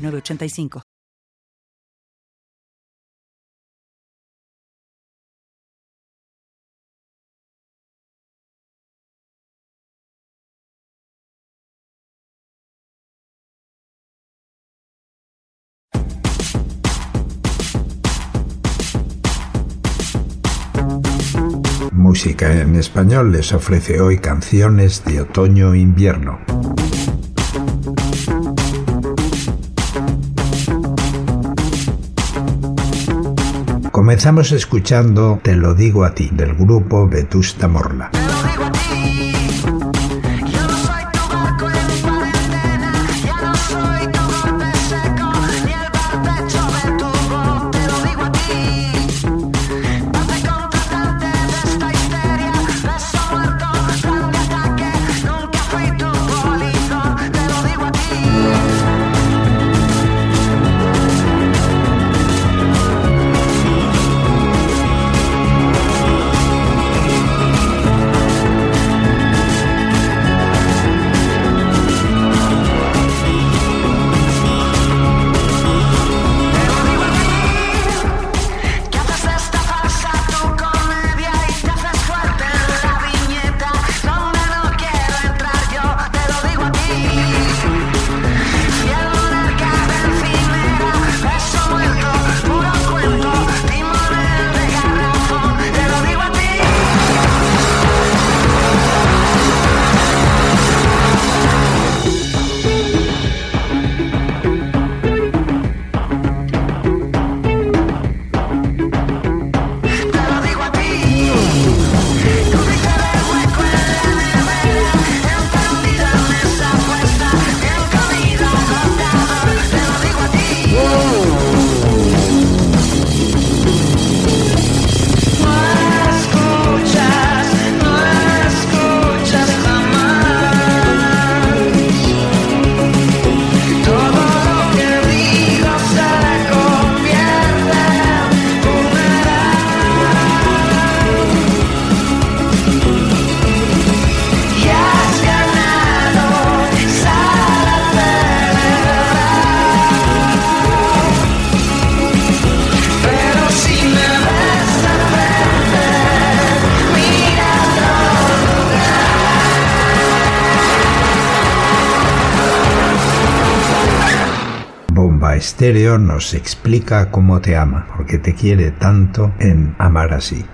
985. Música en español les ofrece hoy canciones de otoño-invierno. Comenzamos escuchando Te lo digo a ti, del grupo Vetusta Morla. Estéreo nos explica cómo te ama, porque te quiere tanto en Amar así.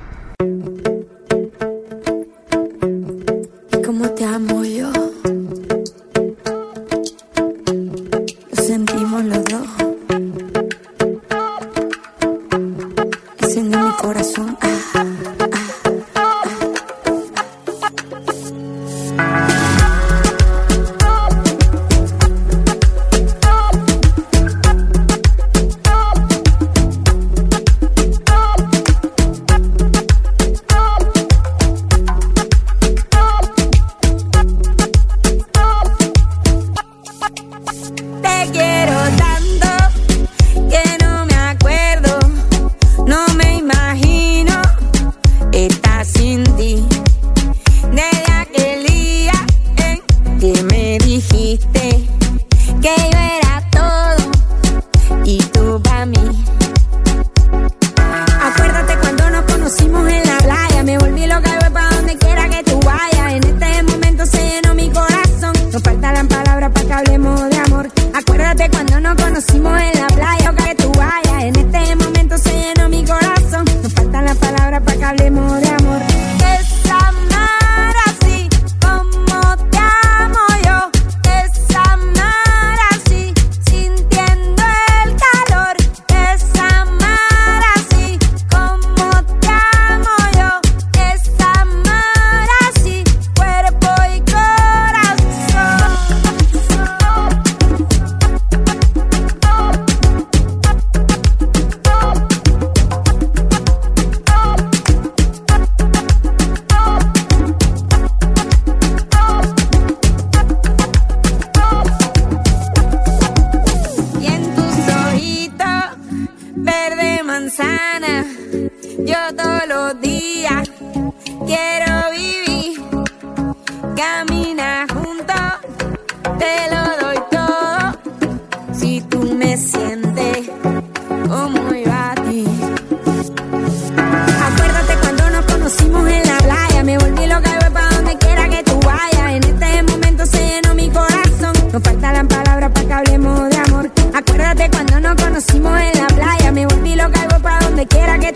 Manzana. Yo todos los días quiero vivir. Camina junto, te lo doy todo. Si tú me sientes como iba a ti. Acuérdate cuando nos conocimos en la playa. Me volví loca y voy pa' donde quiera que tú vayas. En este momento se llenó mi corazón. Nos faltan palabras para que hablemos de amor. Acuérdate cuando nos conocimos en la quiera que